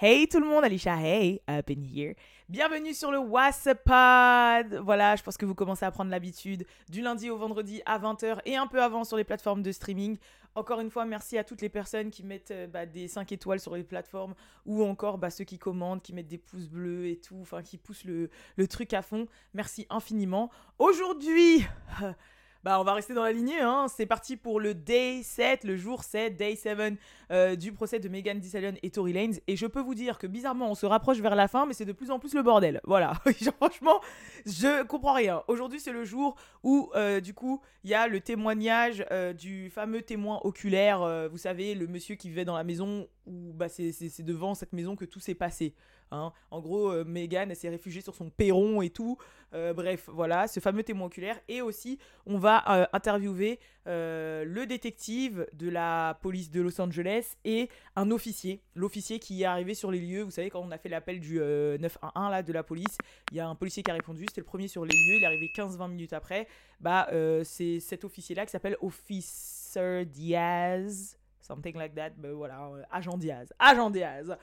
Hey tout le monde, Alicia, hey, up in here. Bienvenue sur le WhatsApp Voilà, je pense que vous commencez à prendre l'habitude du lundi au vendredi à 20h et un peu avant sur les plateformes de streaming. Encore une fois, merci à toutes les personnes qui mettent euh, bah, des 5 étoiles sur les plateformes ou encore bah, ceux qui commandent, qui mettent des pouces bleus et tout, enfin qui poussent le, le truc à fond. Merci infiniment. Aujourd'hui, Bah, on va rester dans la lignée. Hein. C'est parti pour le day 7, le jour 7, day 7 euh, du procès de Megan Thee et Tory Lanez. Et je peux vous dire que bizarrement, on se rapproche vers la fin, mais c'est de plus en plus le bordel. Voilà. franchement, je comprends rien. Aujourd'hui, c'est le jour où, euh, du coup, il y a le témoignage euh, du fameux témoin oculaire. vous savez, le monsieur qui vivait dans la maison où bah, c'est devant cette maison que tout s'est passé. Hein. En gros, euh, Megan, s'est réfugiée sur son perron et tout. Euh, bref, voilà, ce fameux témoin oculaire. Et aussi, on va euh, interviewer le détective de la police de Los Angeles et un officier. L'officier qui est arrivé sur les lieux. Vous savez, quand on a fait l'appel du 911 là, de la police, il y a un policier qui a répondu. C'était le premier sur les lieux. Il est arrivé 15-20 minutes après. Bah, c'est cet officier-là qui s'appelle Officer Diaz. Something like that. Ben voilà, agent Diaz. Agent Diaz.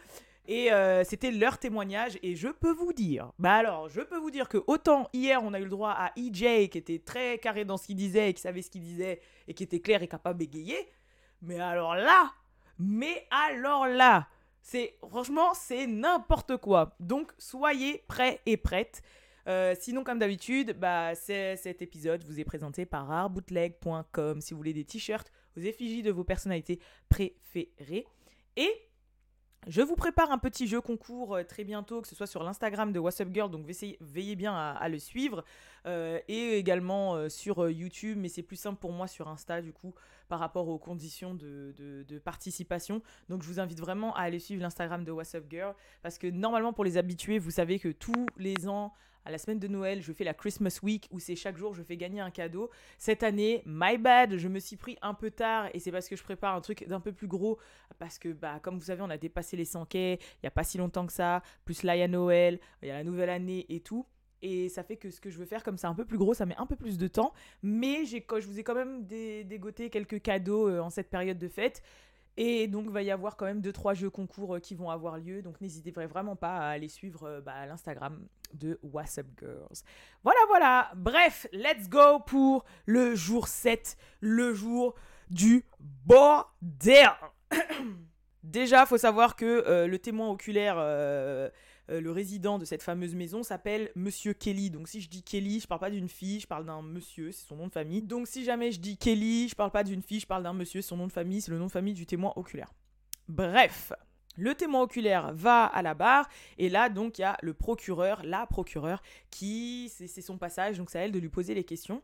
Et euh, c'était leur témoignage. Et je peux vous dire, bah alors, je peux vous dire que autant hier, on a eu le droit à EJ qui était très carré dans ce qu'il disait et qui savait ce qu'il disait et qui était clair et capable d'égayer. Mais alors là, mais alors là, c'est franchement, c'est n'importe quoi. Donc, soyez prêts et prêtes. Euh, sinon, comme d'habitude, bah, cet épisode vous est présenté par artbootleg.com si vous voulez des t-shirts aux effigies de vos personnalités préférées. Et je vous prépare un petit jeu concours euh, très bientôt, que ce soit sur l'Instagram de What's Up Girl, donc veillez, bien à, le suivre, euh, et également euh, sur YouTube, mais c'est plus simple pour moi sur Insta du coup, par rapport aux conditions de, de, participation. Donc je vous invite vraiment à aller suivre l'Instagram de What's Up Girl, parce que normalement pour les habitués, vous savez que tous les ans, à la semaine de Noël, je fais la Christmas Week où c'est chaque jour je fais gagner un cadeau. Cette année, my bad, je me suis pris un peu tard et c'est parce que je prépare un truc d'un peu plus gros parce que bah comme vous savez, on a dépassé les 100 quais, il y a pas si longtemps que ça, plus là il y a Noël, il y a la nouvelle année et tout. Et ça fait que ce que je veux faire, comme c'est un peu plus gros, ça met un peu plus de temps. Mais je vous ai quand même dégoté quelques cadeaux euh, en cette période de fête. Et donc, va y avoir quand même 2-3 jeux concours euh, qui vont avoir lieu. Donc, n'hésitez vraiment pas à aller suivre euh, bah, l'Instagram de WhatsApp Girls. Voilà, voilà. Bref, let's go pour le jour 7, le jour du bordel. Déjà, faut savoir que euh, le témoin oculaire le résident de cette fameuse maison s'appelle Monsieur Kelly. Donc si je dis Kelly, je parle pas d'une fille, je parle d'un monsieur, c'est son nom de famille. Donc si jamais je dis Kelly, je parle pas d'une fille, je parle d'un monsieur, c'est son nom de famille, c'est le nom de famille du témoin oculaire. Bref, le témoin oculaire va à la barre et là donc il y a le procureur, la procureure qui c'est son passage donc c'est à elle de lui poser les questions.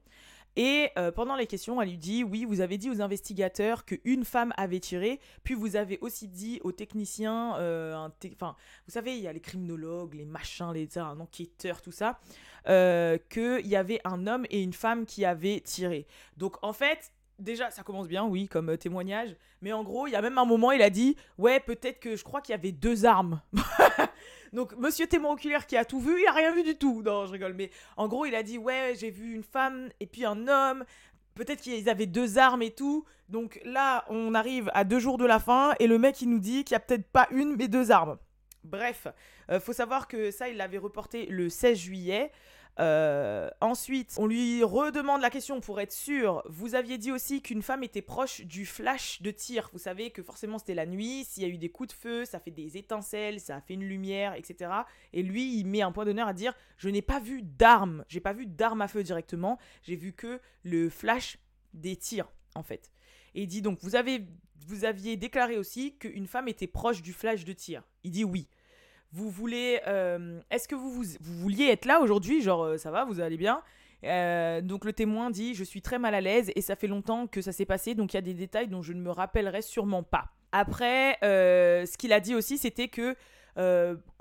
Et euh, pendant les questions, elle lui dit Oui, vous avez dit aux investigateurs qu'une femme avait tiré, puis vous avez aussi dit aux techniciens, euh, enfin, vous savez, il y a les criminologues, les machins, les un enquêteur, tout ça, euh, qu'il y avait un homme et une femme qui avaient tiré. Donc en fait, déjà, ça commence bien, oui, comme témoignage. Mais en gros, il y a même un moment, il a dit Ouais, peut-être que je crois qu'il y avait deux armes. Donc, monsieur témoin oculaire qui a tout vu, il a rien vu du tout. Non, je rigole. Mais en gros, il a dit Ouais, j'ai vu une femme et puis un homme. Peut-être qu'ils avaient deux armes et tout. Donc là, on arrive à deux jours de la fin et le mec, il nous dit qu'il n'y a peut-être pas une, mais deux armes. Bref, euh, faut savoir que ça, il l'avait reporté le 16 juillet. Euh, ensuite, on lui redemande la question pour être sûr. Vous aviez dit aussi qu'une femme était proche du flash de tir. Vous savez que forcément c'était la nuit. S'il y a eu des coups de feu, ça fait des étincelles, ça a fait une lumière, etc. Et lui, il met un point d'honneur à dire Je n'ai pas vu d'armes. J'ai pas vu d'armes à feu directement. J'ai vu que le flash des tirs, en fait. Et il dit donc Vous, avez, vous aviez déclaré aussi qu'une femme était proche du flash de tir. Il dit oui. Vous voulez. Euh, est-ce que vous, vouliez être là aujourd'hui Genre, euh, ça va, vous allez bien? Euh, donc le témoin dit je suis très mal à l'aise et ça fait longtemps que ça s'est passé donc il y a des détails dont je ne me rappellerai sûrement pas. Après ce qu'il a dit aussi c'était que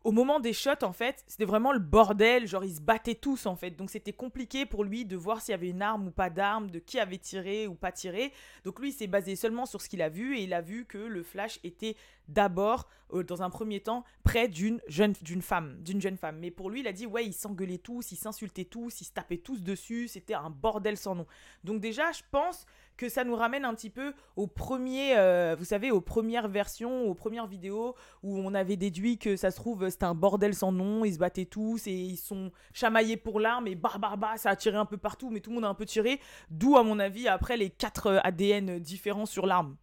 au moment des shots, en fait, c'était vraiment le bordel. Genre, ils se battaient tous, en fait. Donc, c'était compliqué pour lui de voir s'il y avait une arme ou pas d'arme, de qui avait tiré ou pas tiré. Donc, lui, il s'est basé seulement sur ce qu'il a vu et il a vu que le flash était d'abord, euh, dans un premier temps, près d'une jeune, d'une femme, d'une jeune femme. Mais pour lui, il a dit, ouais, ils s'engueulaient tous, ils s'insultaient tous, ils se tapaient tous dessus. C'était un bordel sans nom. Donc, déjà, je pense que ça nous ramène un petit peu au premier, euh, vous savez, aux premières versions, aux premières vidéos où on avait déduit que ça se trouve c'était un bordel sans nom, ils se battaient tous et ils sont chamaillés pour l'arme et bah bah bah ça a tiré un peu partout, mais tout le monde a un peu tiré, d'où à mon avis après les quatre euh, ADN différents sur l'arme.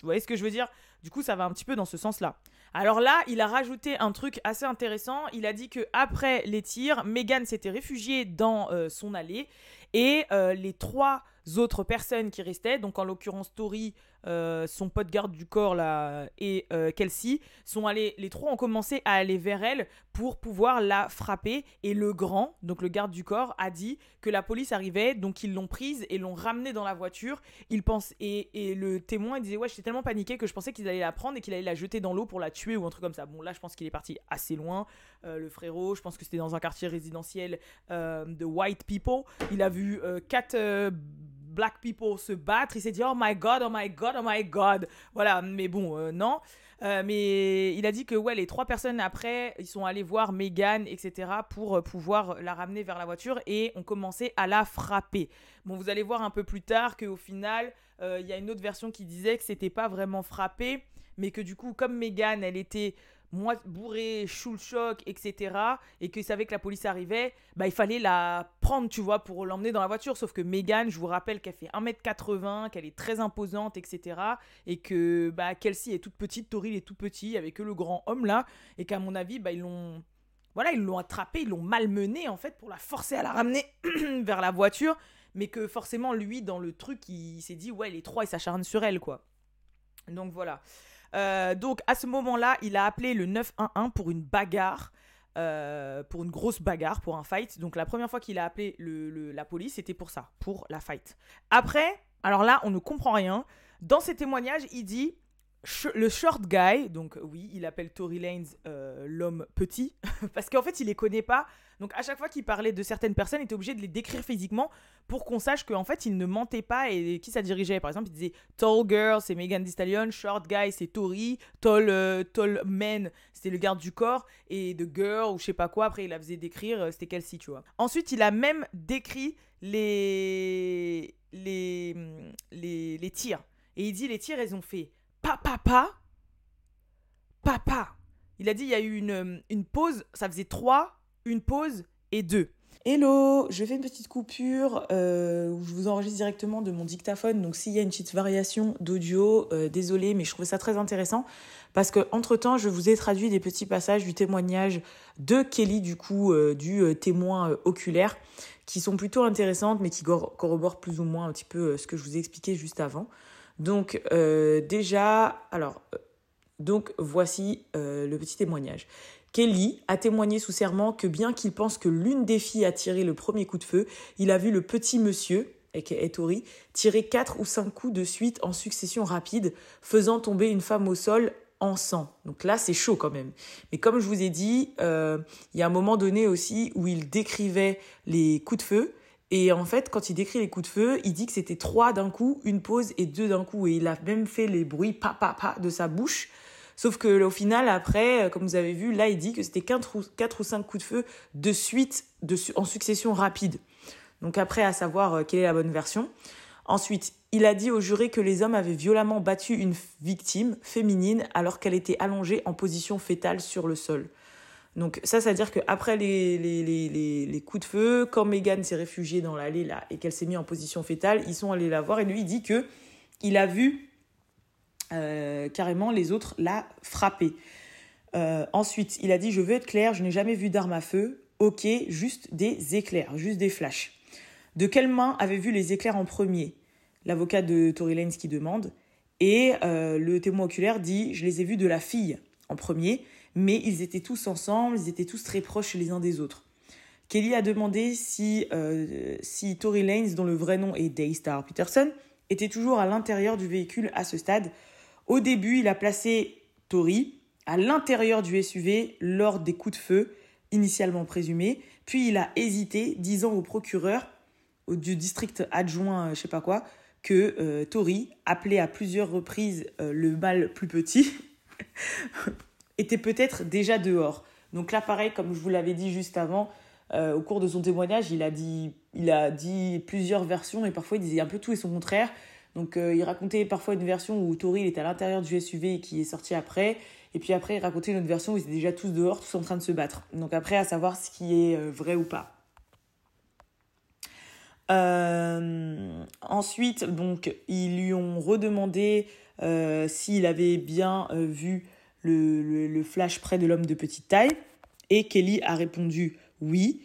Vous voyez ce que je veux dire? Du coup, ça va un petit peu dans ce sens-là. Alors là, il a rajouté un truc assez intéressant. Il a dit que après les tirs, Megan s'était réfugiée dans euh, son allée et les trois autres personnes qui restaient, donc en l'occurrence Tori, euh, son pote garde du corps là, et euh, Kelsey, sont allés, les trois ont commencé à aller vers elle pour pouvoir la frapper. Et le grand, donc le garde du corps, a dit que la police arrivait, donc ils l'ont prise et l'ont ramenée dans la voiture. Il pense, et, et le témoin disait Ouais, j'étais tellement paniqué que je pensais qu'ils allaient la prendre et qu'il allait la jeter dans l'eau pour la tuer ou un truc comme ça. Bon, là, je pense qu'il est parti assez loin. Euh, le frérot, je pense que c'était dans un quartier résidentiel de white people. Il a vu quatre black people se battre, il s'est dit oh my god, oh my god, oh my god. Voilà, mais bon, euh, non. Euh, mais il a dit que ouais, les trois personnes après, ils sont allés voir Megan, etc., pour euh, pouvoir la ramener vers la voiture et ont commencé à la frapper. Bon, vous allez voir un peu plus tard qu'au final, il y a une autre version qui disait que c'était pas vraiment frappé, mais que du coup, comme Megan, elle était moi bourré, chou le choc, etc. Et qu'il savait que la police arrivait, bah il fallait la prendre, tu vois, pour l'emmener dans la voiture. Sauf que Megan, je vous rappelle qu'elle fait 1m80, qu'elle est très imposante, etc. Et que bah, Kelsey est toute petite, Tori est tout petit, avec que le grand homme là. Et qu'à mon avis, bah, ils l'ont. Voilà, ils l'ont attrapée, ils l'ont malmenée en fait pour la forcer à la ramener vers la voiture. Mais que forcément, lui, dans le truc, il s'est dit, ouais, les trois, ils s'acharnent sur elle, quoi. Donc voilà. Euh, donc à ce moment-là, il a appelé le 911 pour une bagarre. Euh, pour une grosse bagarre, pour un fight. Donc la première fois qu'il a appelé la police, c'était pour ça, pour la fight. Après, alors là, on ne comprend rien. Dans ses témoignages, il dit le short guy, donc oui, il appelle Tory Lanez euh, l'homme petit, parce qu'en fait, il les connaît pas. Donc à chaque fois qu'il parlait de certaines personnes, il était obligé de les décrire physiquement pour qu'on sache qu'en fait, il ne mentait pas et qui ça dirigeait. Par exemple, il disait Tall girl, c'est Megan Thee Stallion, short guy, c'est Tory, tall, euh, tall man, c'était le garde du corps, et de girl ou je sais pas quoi, après il la faisait décrire, euh, c'était Kelsey, tu vois. Ensuite, il a même décrit les, les, les, les tirs. Et il dit les tirs, elles ont fait papa, papa. Il a dit il y a eu une pause, ça faisait trois, une pause et deux. Hello, je fais une petite coupure euh, où je vous enregistre directement de mon dictaphone. Donc s'il y a une petite variation d'audio, euh, désolé, mais je trouvais ça très intéressant parce que entre temps, je vous ai traduit des petits passages du témoignage de Kelly, du coup, euh, du témoin oculaire, qui sont plutôt intéressantes, mais qui corroborent plus ou moins un petit peu ce que je vous ai expliqué juste avant. Donc euh, déjà, alors, euh, donc voici euh, le petit témoignage. Kelly a témoigné sous serment que bien qu'il pense que l'une des filles a tiré le premier coup de feu, il a vu le petit monsieur, Etori, tirer quatre ou cinq coups de suite en succession rapide, faisant tomber une femme au sol en sang. Donc là, c'est chaud quand même. Mais comme je vous ai dit, il y a un moment donné aussi où il décrivait les coups de feu et en fait, quand il décrit les coups de feu, il dit que c'était trois d'un coup, une pause et deux d'un coup. Et il a même fait les bruits pa pa pa de sa bouche. Sauf que au final, après, euh, comme vous avez vu, là, il dit que c'était quatre ou, quatre ou cinq coups de feu de suite, en succession rapide. Donc après, à savoir euh, quelle est la bonne version. Ensuite, il a dit au juré que les hommes avaient violemment battu une victime féminine alors qu'elle était allongée en position fétale sur le sol. Donc ça, ça veut dire qu'après les, coups de feu, quand Megan s'est réfugiée dans l'allée là et qu'elle s'est mise en position fétale, ils sont allés la voir et lui il dit que il a vu euh, carrément les autres la frapper. Euh, ensuite, il a dit je veux être clair, je n'ai jamais vu d'arme à feu. Ok, juste des éclairs, juste des flashs. De quelle main avait vu les éclairs en premier? L'avocat de Tory Lanez qui demande. Et euh, le témoin oculaire dit je les ai vus de la fille en premier mais ils étaient tous ensemble, ils étaient tous très proches les uns des autres. Kelly a demandé si, euh, si Tory Lanez, dont le vrai nom est Daystar Peterson, était toujours à l'intérieur du véhicule à ce stade. Au début, il a placé Tory à l'intérieur du SUV lors des coups de feu initialement présumés. Puis il a hésité, disant au procureur du district adjoint, je sais pas quoi, que euh, Tori, appelé à plusieurs reprises euh, le mâle plus petit, était peut-être déjà dehors. Donc là, pareil, comme je vous l'avais dit juste avant, euh, au cours de son témoignage, il a, dit, il a dit plusieurs versions et parfois il disait un peu tout et son contraire. Donc il racontait parfois une version où Tori était à l'intérieur du SUV et qui est sorti après. Et puis après, il racontait une autre version où ils étaient déjà tous dehors, tous en train de se battre. Donc après, à savoir ce qui est vrai ou pas. Euh, ensuite, donc, ils lui ont redemandé euh, s'il avait bien euh, vu le, le, flash près de l'homme de petite taille. Et Kelly a répondu oui.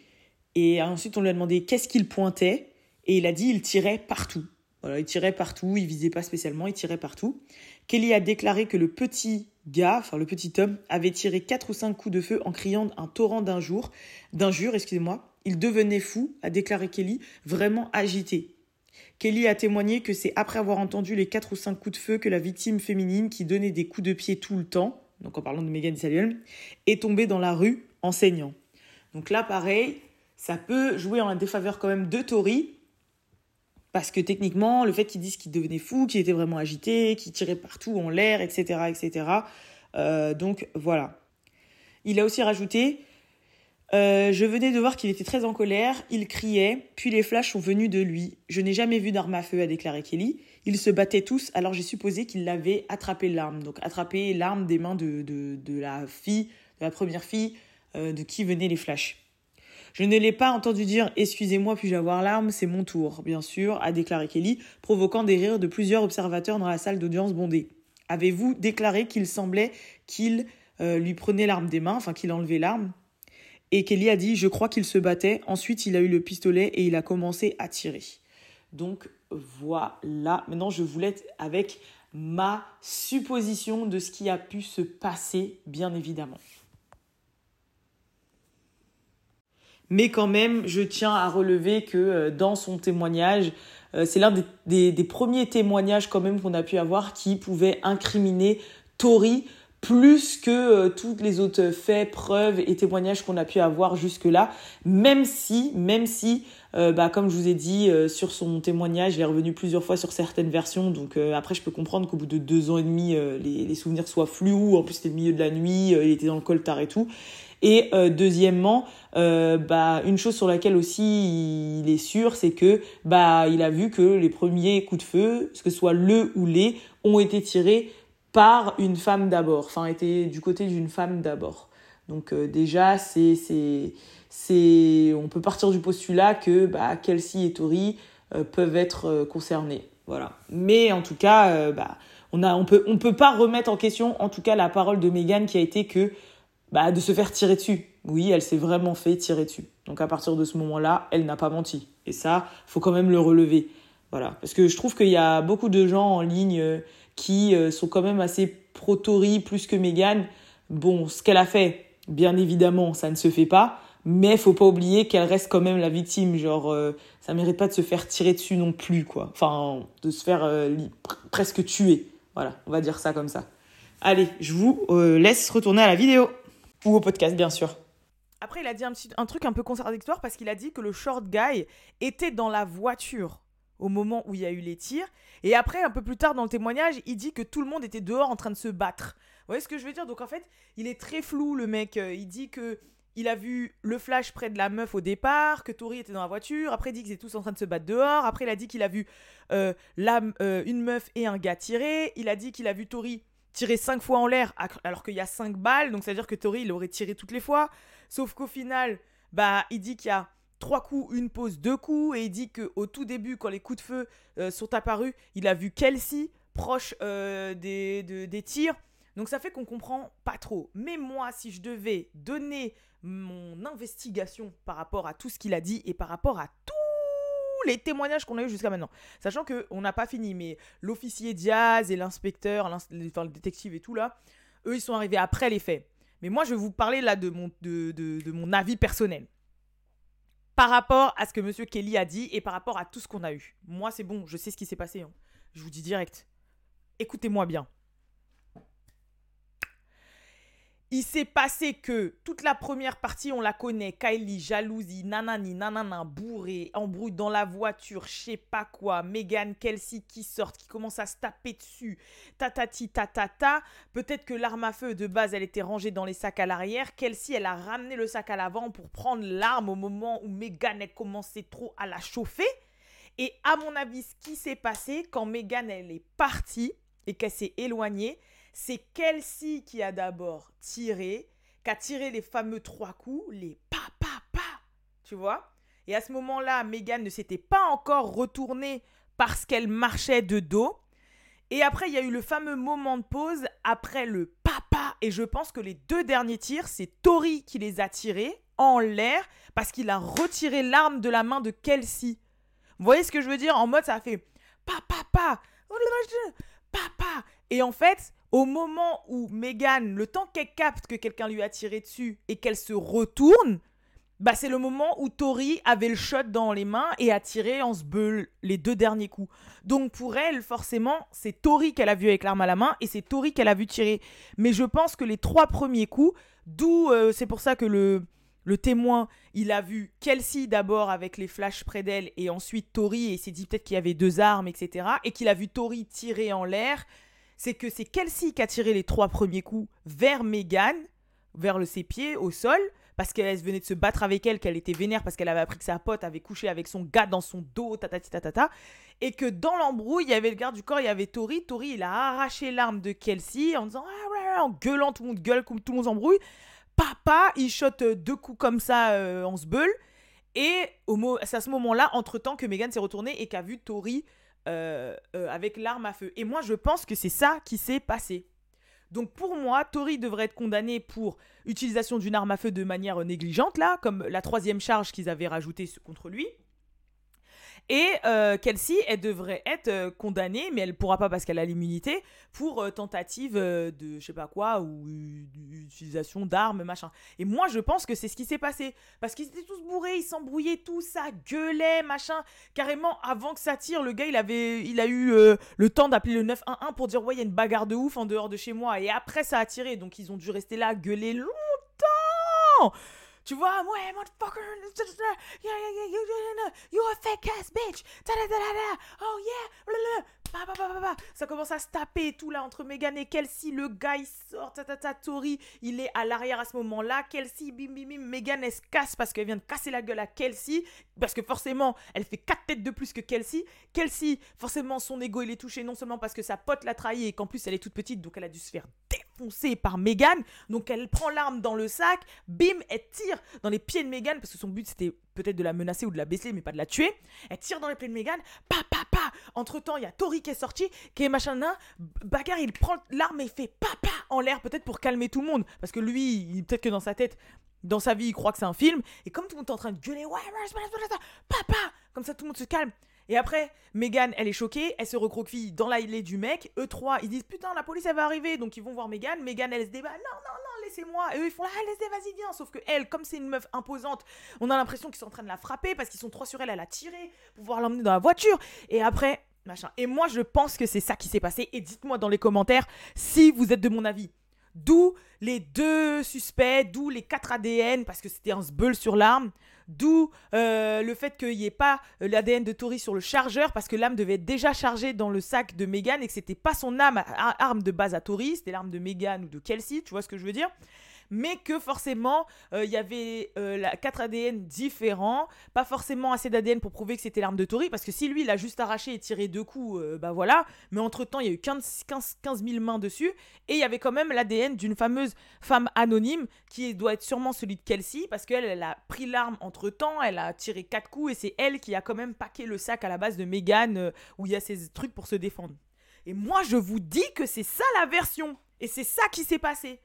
Et ensuite, on lui a demandé qu'est-ce qu'il pointait. Et il a dit il tirait partout. Voilà, il tirait partout, il visait pas spécialement, il tirait partout. Kelly a déclaré que le petit gars, enfin le petit homme, avait tiré quatre ou cinq coups de feu en criant un torrent d'injures, excusez-moi, il devenait fou, a déclaré Kelly, vraiment agité. Kelly a témoigné que c'est après avoir entendu les quatre ou cinq coups de feu que la victime féminine, qui donnait des coups de pied tout le temps, donc en parlant de Megan Thee est tombée dans la rue en saignant. Donc là, pareil, ça peut jouer en la défaveur quand même de Tori, parce que techniquement, le fait qu'ils disent qu'il devenait fou, qu'il était vraiment agité, qu'il tirait partout en l'air, etc., etc. Euh, donc voilà. Il a aussi rajouté euh, je venais de voir qu'il était très en colère, il criait, puis les flashs sont venus de lui. Je n'ai jamais vu d'arme à feu, a déclaré Kelly. Ils se battaient tous, alors j'ai supposé qu'il avait attrapé l'arme. Donc attrapé l'arme des mains de, de, la fille, de la première fille, euh, de qui venaient les flashs. Je ne l'ai pas entendu dire Excusez-moi, puis-je avoir l'arme C'est mon tour, bien sûr, a déclaré Kelly, provoquant des rires de plusieurs observateurs dans la salle d'audience bondée. Avez-vous déclaré qu'il semblait qu'il euh, lui prenait l'arme des mains, enfin qu'il enlevait l'arme? Et Kelly a dit Je crois qu'il se battait. Ensuite, il a eu le pistolet et il a commencé à tirer. Donc voilà. Maintenant, je voulais avec ma supposition de ce qui a pu se passer, bien évidemment. Mais quand même, je tiens à relever que euh, dans son témoignage, euh, c'est l'un des, premiers témoignages quand même qu'on a pu avoir qui pouvait incriminer Tori plus que euh, toutes les autres faits, preuves et témoignages qu'on a pu avoir jusque-là, même si, même si, bah, comme je vous ai dit, sur son témoignage, il est revenu plusieurs fois sur certaines versions, donc après je peux comprendre qu'au bout de deux ans et demi, les, les, souvenirs soient flous, en plus c'était le milieu de la nuit, il était dans le coltard et tout. Et deuxièmement, bah, une chose sur laquelle aussi il est sûr, c'est que bah, il a vu que les premiers coups de feu, que ce soit le ou les, ont été tirés par une femme d'abord, enfin était du côté d'une femme d'abord. Donc euh, déjà, c'est, c'est, c'est, on peut partir du postulat que bah, Kelsey et Tori euh, peuvent être euh, concernés. Voilà. Mais en tout cas, bah, on a, on peut, on peut pas remettre en question, en tout cas, la parole de Megan qui a été que bah, de se faire tirer dessus. Oui, elle s'est vraiment fait tirer dessus. Donc à partir de ce moment-là, elle n'a pas menti. Et ça, faut quand même le relever. Voilà. Parce que je trouve qu'il y a beaucoup de gens en ligne qui euh, sont quand même assez pro-Tory plus que Meghan. Bon, ce qu'elle a fait, bien évidemment, ça ne se fait pas, mais faut pas oublier qu'elle reste quand même la victime. Genre, euh, ça mérite pas de se faire tirer dessus non plus, quoi. Enfin, de se faire euh, presque tuer. Voilà, on va dire ça comme ça. Allez, je vous laisse retourner à la vidéo. Ou au podcast, bien sûr. Après, il a dit un, truc un peu contradictoire parce qu'il a dit que le short guy était dans la voiture au moment où il y a eu les tirs. Et après, un peu plus tard dans le témoignage, il dit que tout le monde était dehors en train de se battre. Vous voyez ce que je veux dire? Donc en fait, il est très flou, le mec. Euh, il dit que il a vu le flash près de la meuf au départ, que Tori était dans la voiture. Après, il dit qu'ils étaient tous en train de se battre dehors. Après, il a dit qu'il a vu euh, euh, une meuf et un gars tirer. Il a dit qu'il a vu Tori tirer cinq fois en l'air alors qu'il y a cinq balles. Donc, ça veut dire que Tori, il aurait tiré toutes les fois. Sauf qu'au final, bah, il dit qu'il y a trois coups, une pause, deux coups, et il dit qu'au tout début, quand les coups de feu euh, sont apparus, il a vu Kelsey proche euh, des, des tirs. Donc ça fait qu'on comprend pas trop. Mais moi, si je devais donner mon investigation par rapport à tout ce qu'il a dit et par rapport à tous les témoignages qu'on a eu jusqu'à maintenant, sachant qu'on n'a pas fini, mais l'officier Diaz et l'inspecteur, enfin, le détective et tout là, eux, ils sont arrivés après les faits. Mais moi, je vais vous parler là de mon, de, de mon avis personnel par rapport à ce que Monsieur Kelly a dit et par rapport à tout ce qu'on a eu. Moi, c'est bon, je sais ce qui s'est passé. Hein. Je vous dis direct. Écoutez-moi bien. Il s'est passé que toute la première partie, on la connaît. Kylie, jalousie, nanani, nanana, bourré, embrouille dans la voiture, je sais pas quoi. Megan, Kelsey qui sortent, qui commence à se taper dessus. Tatati, tatata. Peut-être que l'arme à feu de base, elle était rangée dans les sacs à l'arrière. Kelsey, elle a ramené le sac à l'avant pour prendre l'arme au moment où Megan, elle commençait trop à la chauffer. Et à mon avis, ce qui s'est passé quand Megan, elle est partie et qu'elle s'est éloignée, c'est Kelsey qui a d'abord tiré, qui a tiré les fameux trois coups, les pa pa tu vois. Et à ce moment-là, Megan ne s'était pas encore retournée parce qu'elle marchait de dos. Et après, il y a eu le fameux moment de pause après le papa. Et je pense que les deux derniers tirs, c'est Tori qui les a tirés en l'air parce qu'il a retiré l'arme de la main de Kelsey. Vous voyez ce que je veux dire? En mode, ça a fait papa, papa, papa. Et en fait, au moment où Megan, le temps qu'elle capte que quelqu'un lui a tiré dessus et qu'elle se retourne, bah c'est le moment où Tori avait le shot dans les mains et a tiré en sbeul les deux derniers coups. Donc pour elle, forcément, c'est Tori qu'elle a vu avec l'arme à la main et c'est Tori qu'elle a vu tirer. Mais je pense que les trois premiers coups, d'où euh, c'est pour ça que le, le témoin, il a vu Kelsey d'abord avec les flashs près d'elle et ensuite Tori et s'est dit peut-être qu'il y avait deux armes, etc. Et qu'il a vu Tori tirer en l'air c'est que c'est Kelsey qui a tiré les trois premiers coups vers Megan, vers le, ses pieds, au sol, parce qu'elle venait de se battre avec elle, qu'elle était vénère parce qu'elle avait appris que sa pote avait couché avec son gars dans son dos, tatati tatata, et que dans l'embrouille, il y avait le garde du corps, il y avait Tori. Tori, il a arraché l'arme de Kelsey en disant, ah, en gueulant, tout le monde gueule, tout le monde s'embrouille. Papa, il shot euh, deux coups comme ça euh, en sbeul. Et c'est à ce moment-là, entre-temps, que Megan s'est retournée et qu'a vu Tori euh, euh, avec l'arme à feu. Et moi, je pense que c'est ça qui s'est passé. Donc pour moi, Tori devrait être condamné pour utilisation d'une arme à feu de manière négligente, là, comme la troisième charge qu'ils avaient rajoutée contre lui. Et euh, Kelsey, elle devrait être euh, condamnée, mais elle pourra pas parce qu'elle a l'immunité, pour euh, tentative de je sais pas quoi, ou utilisation d'armes, machin. Et moi, je pense que c'est ce qui s'est passé. Parce qu'ils étaient tous bourrés, ils s'embrouillaient tout ça gueulait, machin. Carrément, avant que ça tire, le gars, il, avait, il a eu le temps d'appeler le 911 pour dire, ouais, il y a une bagarre de ouf en dehors de chez moi. Et après, ça a tiré. Donc, ils ont dû rester là, gueuler longtemps. Tu vois, ouais, motherfucker, yeah, yeah, you a fake ass bitch, oh yeah, ça commence à se taper tout là entre Megan et Kelsey. Le gars il sort, ta Tori il est à l'arrière à ce moment-là. Kelsey, bim bim bim, Megan elle se casse parce qu'elle vient de casser la gueule à Kelsey. Parce que forcément, elle fait 4 têtes de plus que Kelsey. Kelsey, forcément, son ego il est touché non seulement parce que sa pote l'a trahi et qu'en plus elle est toute petite donc elle a dû se faire défoncer par Megan. Donc elle prend l'arme dans le sac, bim, elle tire dans les pieds de Megan parce que son but c'était peut-être de la menacer ou de la baisser, mais pas de la tuer. Elle tire dans les pieds de Megan, pa pa pa. Entre temps, il y a Tori qui est sorti, qui est machin là. Bagarre, il prend l'arme et fait pa pa en l'air, peut-être pour calmer tout le monde. Parce que lui, peut-être que dans sa tête, dans sa vie, il croit que c'est un film. Et comme tout le monde est en train de gueuler, ouais, papa, comme ça tout le monde se calme. Et après, Megan, elle est choquée, elle se recroqueville dans l'allée du mec. Eux trois, ils disent putain, la police elle va arriver, donc ils vont voir Megan. Megan, elle se débat, non, non, non, laissez-moi. Et eux, ils font là, ah, laissez, vas-y, viens. Sauf que elle, comme c'est une meuf imposante, on a l'impression qu'ils sont en train de la frapper parce qu'ils sont trois sur elle, elle a tiré pour pouvoir l'emmener dans la voiture. Et après, machin. Et moi, je pense que c'est ça qui s'est passé. Et dites-moi dans les commentaires si vous êtes de mon avis. D'où les deux suspects, d'où les quatre ADN, parce que c'était un sbeul sur l'arme. D'où euh, le fait qu'il n'y ait pas euh, l'ADN de Tori sur le chargeur, parce que l'arme devait être déjà chargée dans le sac de Megan et que c'était pas son arme, arme de base à Tori, c'était l'arme de Megan ou de Kelsey, tu vois ce que je veux dire mais que forcément, euh, il y avait euh, la, 4 ADN différents, pas forcément assez d'ADN pour prouver que c'était l'arme de Tori, parce que si lui, il a juste arraché et tiré deux coups, euh, bah voilà, mais entre-temps, il y a eu 15, 15, 15 000 mains dessus, et il y avait quand même l'ADN d'une fameuse femme anonyme, qui doit être sûrement celui de Kelsey, parce qu'elle, elle a pris l'arme entre-temps, elle a tiré quatre coups, et c'est elle qui a quand même paqué le sac à la base de Megan, où il y a ces trucs pour se défendre. Et moi, je vous dis que c'est ça la version. Et c'est ça qui s'est passé.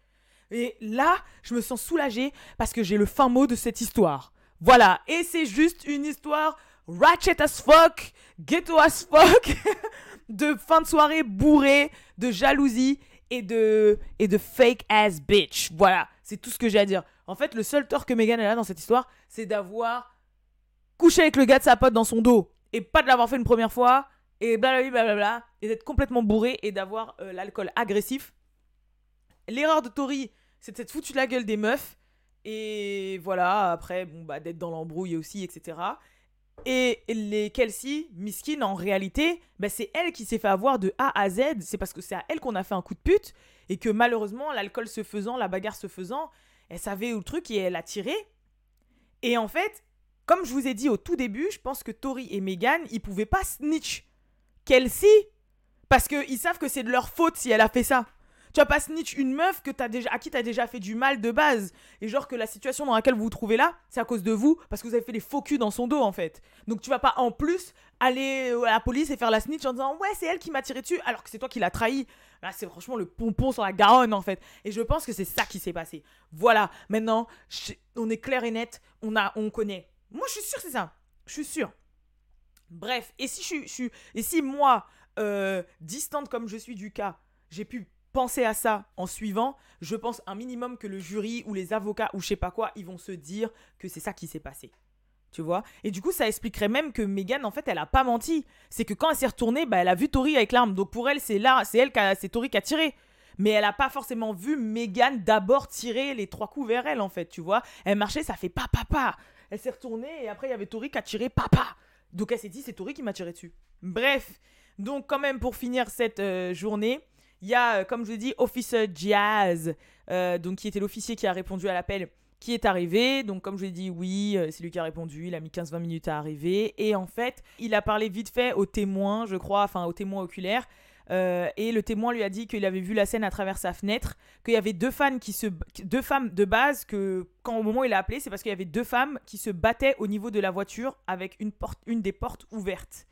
Et là, je me sens soulagée parce que j'ai le fin mot de cette histoire. Voilà, et c'est juste une histoire ratchet as fuck, ghetto as fuck, de fin de soirée bourrée, de jalousie et de, et de fake ass bitch. Voilà, c'est tout ce que j'ai à dire. En fait, le seul tort que Megan a dans cette histoire, c'est d'avoir couché avec le gars de sa pote dans son dos et pas de l'avoir fait une première fois et blablabla, bla et d'être complètement bourré et d'avoir euh, l'alcool agressif. L'erreur de Tori, c'est d'être foutu de la gueule des meufs. Et voilà, après, bon, bah, d'être dans l'embrouille aussi, etc. Et les Kelsey, miskin, en réalité, bah, c'est elle qui s'est fait avoir de A à Z. C'est parce que c'est à elle qu'on a fait un coup de pute. Et que malheureusement, l'alcool se faisant, la bagarre se faisant, elle savait où le truc et elle a tiré. Et en fait, comme je vous ai dit au tout début, je pense que Tori et Megan, ils pouvaient pas snitch Kelsey parce qu'ils savent que c'est de leur faute si elle a fait ça. Tu vas pas snitch une meuf que à qui t'as déjà fait du mal de base. Et genre que la situation dans laquelle vous vous trouvez là, c'est à cause de vous, parce que vous avez fait les faux culs dans son dos en fait. Donc tu vas pas en plus aller à la police et faire la snitch en disant ouais c'est elle qui m'a tiré dessus alors que c'est toi qui l'as trahi. Là c'est franchement le pompon sur la Garonne en fait. Et je pense que c'est ça qui s'est passé. Voilà, maintenant on est clair et net, on, a, on connaît. Moi je suis sûr c'est ça. Je suis sûr. Bref, et si, je, suis, et si moi, euh, distante comme je suis du cas, j'ai pu penser à ça en suivant, je pense un minimum que le jury ou les avocats ou je sais pas quoi, ils vont se dire que c'est ça qui s'est passé. Tu vois? Et du coup, ça expliquerait même que Megan, en fait, elle a pas menti. C'est que quand elle s'est retournée, bah, elle a vu Tori avec l'arme. Donc pour elle, c'est là, c'est elle qui a, c'est Tori qui a tiré. Mais elle a pas forcément vu Megan d'abord tirer les trois coups vers elle, en fait, tu vois? Elle marchait, ça fait pas papa. Elle s'est retournée et après, il y avait Tori qui a tiré papa. Donc elle s'est dit, c'est Tori qui m'a tiré dessus. Bref, donc quand même pour finir cette euh, journée, il y a, euh, comme je vous ai dit, Officer Jazz, euh, donc qui était l'officier qui a répondu à l'appel, qui est arrivé. Donc comme je vous ai dit, oui, c'est lui qui a répondu, il a mis 15-20 minutes à arriver. Et en fait, il a parlé vite fait aux témoins, je crois, enfin aux témoins oculaires. et le témoin lui a dit qu'il avait vu la scène à travers sa fenêtre, qu'il y avait deux, fans qui se, deux femmes de base, que quand au moment où il a appelé, c'est parce qu'il y avait deux femmes qui se battaient au niveau de la voiture avec une, porte, une des portes ouvertes.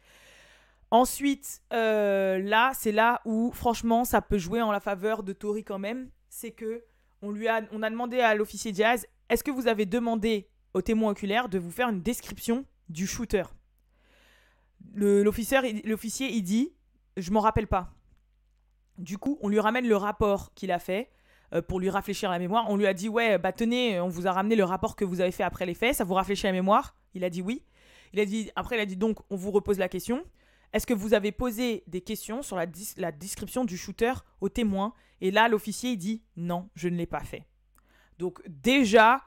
Ensuite, euh, là, c'est là où, franchement, ça peut jouer en la faveur de Tori quand même. C'est que on lui a, on a demandé à l'officier Diaz, est-ce que vous avez demandé au témoin oculaire de vous faire une description du shooter? L'officier, il dit, je m'en rappelle pas. Du coup, on lui ramène le rapport qu'il a fait euh, pour lui rafraîchir la mémoire. On lui a dit, ouais, bah tenez, on vous a ramené le rapport que vous avez fait après les faits, ça vous rafraîchit la mémoire? Il a dit oui. Il a dit, après, il a dit donc, on vous repose la question. Est-ce que vous avez posé des questions sur la, description du shooter au témoin? Et là, l'officier, il dit non, je ne l'ai pas fait. Donc déjà,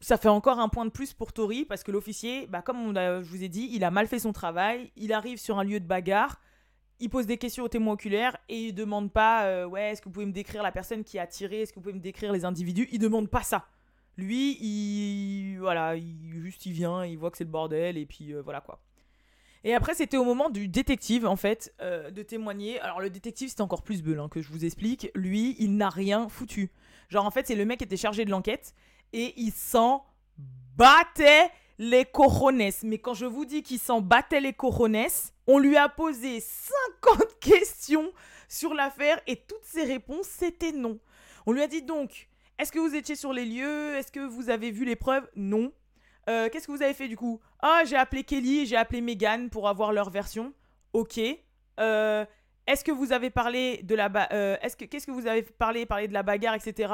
ça fait encore un point de plus pour Tori parce que l'officier, bah, comme je vous ai dit, il a mal fait son travail. Il arrive sur un lieu de bagarre, il pose des questions au témoin oculaire et il demande pas euh, ouais, est-ce que vous pouvez me décrire la personne qui a tiré Est-ce que vous pouvez me décrire les individus? Il demande pas ça. Lui, il voilà, il, juste il vient, il voit que c'est le bordel et puis euh, voilà quoi. Et après, c'était au moment du détective, en fait, euh, de témoigner. Alors, le détective, c'était encore plus beul, que je vous explique. Lui, il n'a rien foutu. Genre, en fait, c'est le mec qui était chargé de l'enquête et il s'en battait les corones. Mais quand je vous dis qu'il s'en battait les corones, on lui a posé 50 questions sur l'affaire et toutes ses réponses, c'était non. On lui a dit donc, est-ce que vous étiez sur les lieux? Est-ce que vous avez vu les preuves? Non. Euh, qu'est-ce que vous avez fait du coup? Ah, j'ai appelé Kelly, j'ai appelé Megan pour avoir leur version. Ok. Euh, est-ce que vous avez parlé de la euh, est-ce que qu'est-ce que vous avez parlé parlé de la bagarre etc.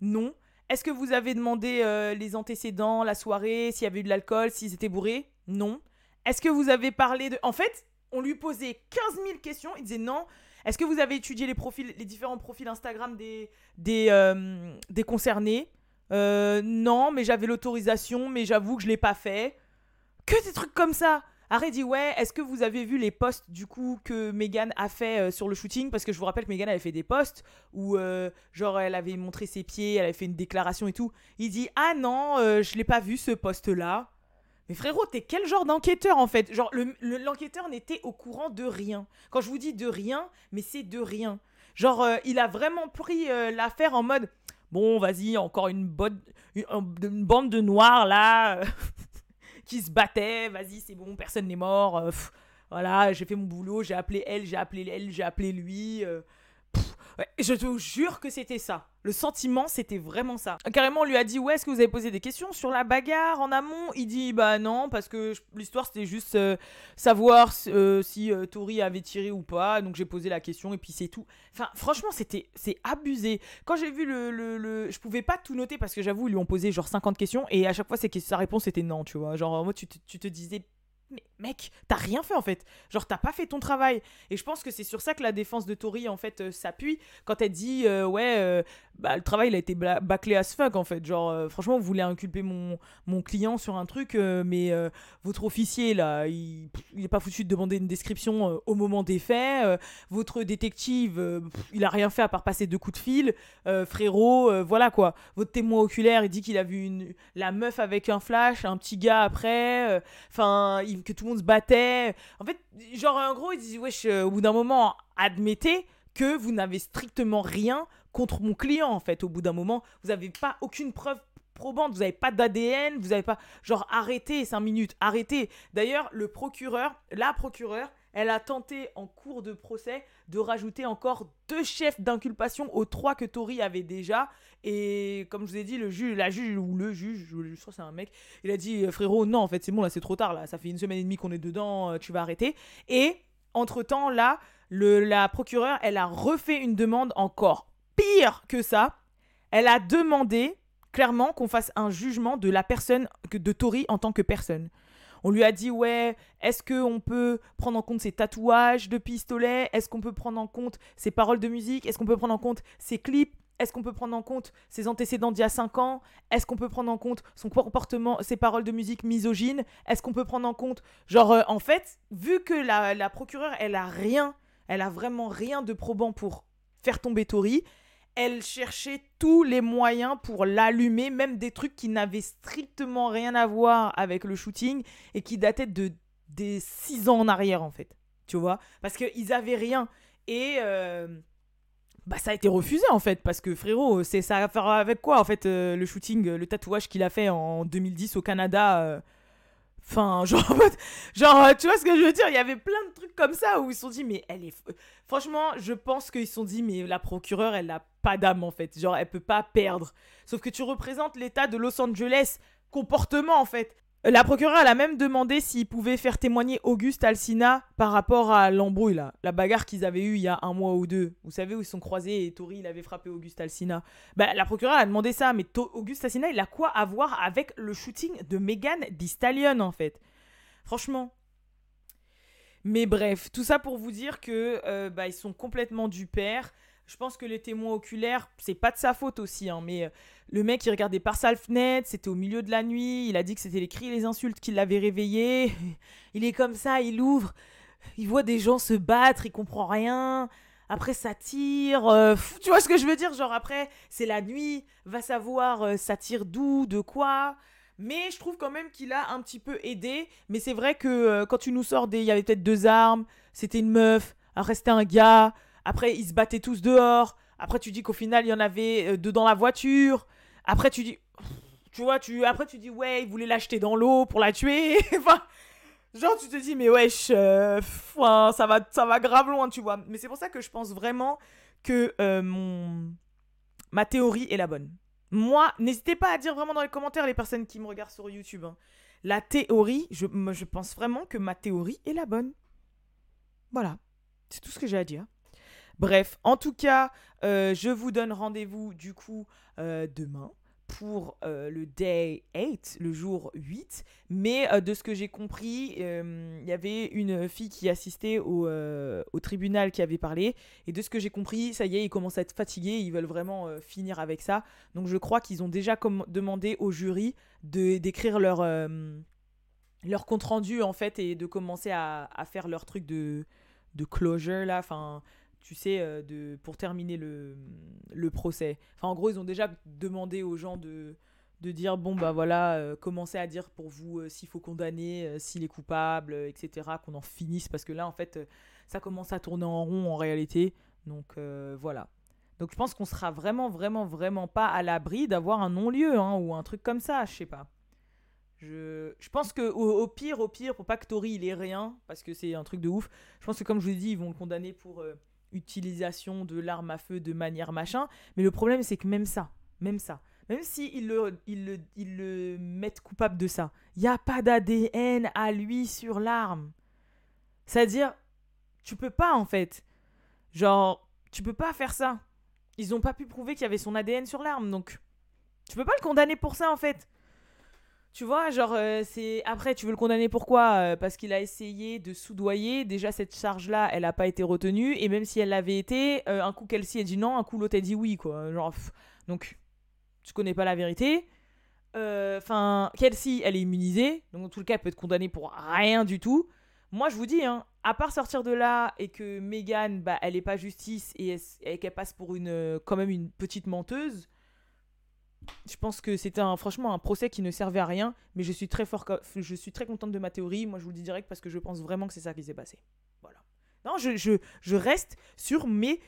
Non. Est-ce que vous avez demandé les antécédents, la soirée, s'il y avait eu de l'alcool, s'ils étaient bourrés? Non. Est-ce que vous avez parlé de en fait on lui posait 15 000 questions. Il disait non. Est-ce que vous avez étudié les profils, les différents profils Instagram des, des, des concernés? Euh, non, mais j'avais l'autorisation, mais j'avoue que je l'ai pas fait. Que des trucs comme ça. Arrête dit ouais, est-ce que vous avez vu les posts du coup que Megan a fait euh, sur le shooting? Parce que je vous rappelle que Megan avait fait des posts où euh, genre elle avait montré ses pieds, elle avait fait une déclaration et tout. Il dit ah non, je l'ai pas vu ce post là. Mais frérot, t'es quel genre d'enquêteur en fait? Genre l'enquêteur n'était au courant de rien. Quand je vous dis de rien, mais c'est de rien. Genre il a vraiment pris l'affaire en mode Bon, vas-y, encore une, une, bande de noirs là qui se battaient. Vas-y, c'est bon, personne n'est mort. Euh, voilà, j'ai fait mon boulot, j'ai appelé elle, j'ai appelé elle, j'ai appelé lui. Je te jure que c'était ça. Le sentiment, c'était vraiment ça. Carrément, on lui a dit Ouais, est-ce que vous avez posé des questions sur la bagarre en amont? Il dit Bah non, parce que l'histoire, c'était juste euh, savoir euh, si euh, Tori avait tiré ou pas. Donc j'ai posé la question et puis c'est tout. Enfin, franchement, c'était c'est abusé. Quand j'ai vu le, le, Je pouvais pas tout noter parce que j'avoue, ils lui ont posé genre 50 questions et à chaque fois, sa réponse était non, tu vois. Genre, moi, tu te, tu te disais mec, t'as rien fait en fait. Genre, t'as pas fait ton travail. Et je pense que c'est sur ça que la défense de Tori en fait euh, s'appuie quand elle dit euh, ouais, euh, bah, le travail il a été bâclé as fuck en fait. Genre, franchement, vous voulez inculper mon, mon client sur un truc, mais votre officier là, il, il est pas foutu de demander une description au moment des faits. votre détective, il a rien fait à part passer deux coups de fil. frérot, voilà quoi. Votre témoin oculaire, il dit qu'il a vu une, la meuf avec un flash, un petit gars après. Enfin, que tout le monde se battait. En fait, genre, en gros, ils disent, wesh, euh, au bout d'un moment, admettez que vous n'avez strictement rien contre mon client, en fait. Au bout d'un moment, vous n'avez pas aucune preuve probante, vous n'avez pas d'ADN, vous n'avez pas... Genre, arrêtez 5 minutes, arrêtez. D'ailleurs, le procureur, la procureure, elle a tenté en cours de procès de rajouter encore deux chefs d'inculpation aux trois que Tori avait déjà. Et comme je vous ai dit, le juge, la juge ou le juge, je, crois que c'est un mec, il a dit frérot, non, en fait, c'est bon, là, c'est trop tard, là, ça fait une semaine et demie qu'on est dedans, euh, tu vas arrêter. Et entre-temps, là, le, la procureure, elle a refait une demande encore pire que ça. Elle a demandé clairement qu'on fasse un jugement de la personne, de Tori en tant que personne. On lui a dit, ouais, est-ce qu'on peut prendre en compte ses tatouages de pistolet? Est-ce qu'on peut prendre en compte ses paroles de musique? Est-ce qu'on peut prendre en compte ses clips? Est-ce qu'on peut prendre en compte ses antécédents d'il y a 5 ans? Est-ce qu'on peut prendre en compte son comportement, ses paroles de musique misogynes Est-ce qu'on peut prendre en compte, genre, euh, en fait, vu que la, la, procureure, elle a rien, elle a vraiment rien de probant pour faire tomber Tori, elle cherchait tous les moyens pour l'allumer, même des trucs qui n'avaient strictement rien à voir avec le shooting et qui dataient de des six ans en arrière en fait. Tu vois? Parce qu'ils avaient rien. Et euh, bah ça a été refusé en fait parce que frérot, c'est ça à faire avec quoi en fait euh, le shooting, le tatouage qu'il a fait en 2010 au Canada euh, Enfin, genre, genre, tu vois ce que je veux dire? Il y avait plein de trucs comme ça où ils se sont dit, mais elle est. Franchement, je pense qu'ils se sont dit, mais la procureure, elle n'a pas d'âme en fait. Genre, elle peut pas perdre. Sauf que tu représentes l'état de Los Angeles, comportement en fait. La procureure, elle a même demandé s'il pouvait faire témoigner Auguste Alsina par rapport à l'embrouille, la bagarre qu'ils avaient eue il y a un mois ou deux. Vous savez où ils sont croisés et Tori, il avait frappé Auguste Alsina. Bah, la procureure a demandé ça, mais Auguste Alsina, il a quoi à voir avec le shooting de Megan Thee Stallion, en fait? Franchement. Mais bref, tout ça pour vous dire que euh, bah, sont complètement du père. Je pense que les témoins oculaires, c'est pas de sa faute aussi, hein, mais euh, le mec, il regardait par sa fenêtre, c'était au milieu de la nuit, il a dit que c'était les cris et les insultes qui l'avaient réveillé. Il est comme ça, il ouvre, il voit des gens se battre, il comprend rien. Après, ça tire. Euh, tu vois ce que je veux dire? Genre, après, c'est la nuit, va savoir euh, ça tire d'où, de quoi? Mais je trouve quand même qu'il a un petit peu aidé. Mais c'est vrai que quand tu nous sors. Il y avait peut-être deux armes, c'était une meuf, après c'était un gars. Après, ils se battaient tous dehors. Après, tu dis qu'au final, il y en avait euh, deux dans la voiture. Après, tu dis. Tu vois, tu, après, tu dis, ouais, ils voulaient l'acheter dans l'eau pour la tuer. enfin, genre, tu te dis, mais wesh, euh, ça, va, ça va grave loin, tu vois. Mais c'est pour ça que je pense vraiment que euh, mon... ma théorie est la bonne. Moi, n'hésitez pas à dire vraiment dans les commentaires, les personnes qui me regardent sur YouTube. Hein. La théorie, je, je pense vraiment que ma théorie est la bonne. Voilà. C'est tout ce que j'ai à dire. Bref, en tout cas, euh, je vous donne rendez-vous du coup euh, demain pour euh, le day 8, le jour 8. Mais de ce que j'ai compris, il y avait une fille qui assistait au, tribunal qui avait parlé. Et de ce que j'ai compris, ça y est, ils commencent à être fatigués, ils veulent vraiment finir avec ça. Donc je crois qu'ils ont déjà demandé au jury d'écrire leur, leur compte rendu en fait et de commencer à, à faire leur truc de, de closure là. Enfin tu sais, euh, de, pour terminer le, le procès. Enfin, en gros, ils ont déjà demandé aux gens de, de dire bon, bah voilà, euh, commencez à dire pour vous euh, s'il faut condamner, s'il est coupable, etc., qu'on en finisse, parce que là, en fait, ça commence à tourner en rond en réalité. Donc voilà. Donc je pense qu'on sera vraiment, vraiment, vraiment pas à l'abri d'avoir un non-lieu hein, ou un truc comme ça, je sais pas. Je, je pense que au, pire, au pire, pour pas que Tori il ait rien, parce que c'est un truc de ouf, je pense que comme je vous dit, ils vont le condamner pour utilisation de l'arme à feu de manière machin. Mais le problème, c'est que même ça, même ça, même s'ils si le, il le, le mettent coupable de ça, il n'y a pas d'ADN à lui sur l'arme. C'est-à-dire, tu peux pas en fait. Genre, tu peux pas faire ça. Ils n'ont pas pu prouver qu'il y avait son ADN sur l'arme, donc tu peux pas le condamner pour ça en fait. Tu vois, genre, euh, c'est. Après, tu veux le condamner pourquoi Euh, Parce qu'il a essayé de soudoyer. Déjà, cette charge-là, elle n'a pas été retenue. Et même si elle l'avait été, euh, un coup Kelsey a dit non, un coup l'autre a dit oui, quoi. Genre, donc, tu connais pas la vérité. Enfin, Kelsey, elle est immunisée. Donc, dans tout cas, elle peut être condamnée pour rien du tout. Moi, je vous dis, hein, à part sortir de là et que Megan, bah, elle est pas justice et, et qu'elle passe pour une, quand même une petite menteuse, je pense que c'était franchement un procès qui ne servait à rien. Mais je suis très fort, je suis très contente de ma théorie. Moi, je vous le dis direct parce que je pense vraiment que c'est ça qui s'est passé. Voilà. Non, je, je, je reste sur mes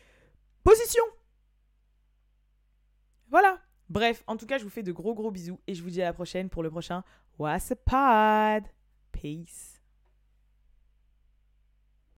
positions. Voilà. Bref, en tout cas, je vous fais de gros gros bisous et je vous dis à la prochaine pour le prochain What's a Pod. Peace.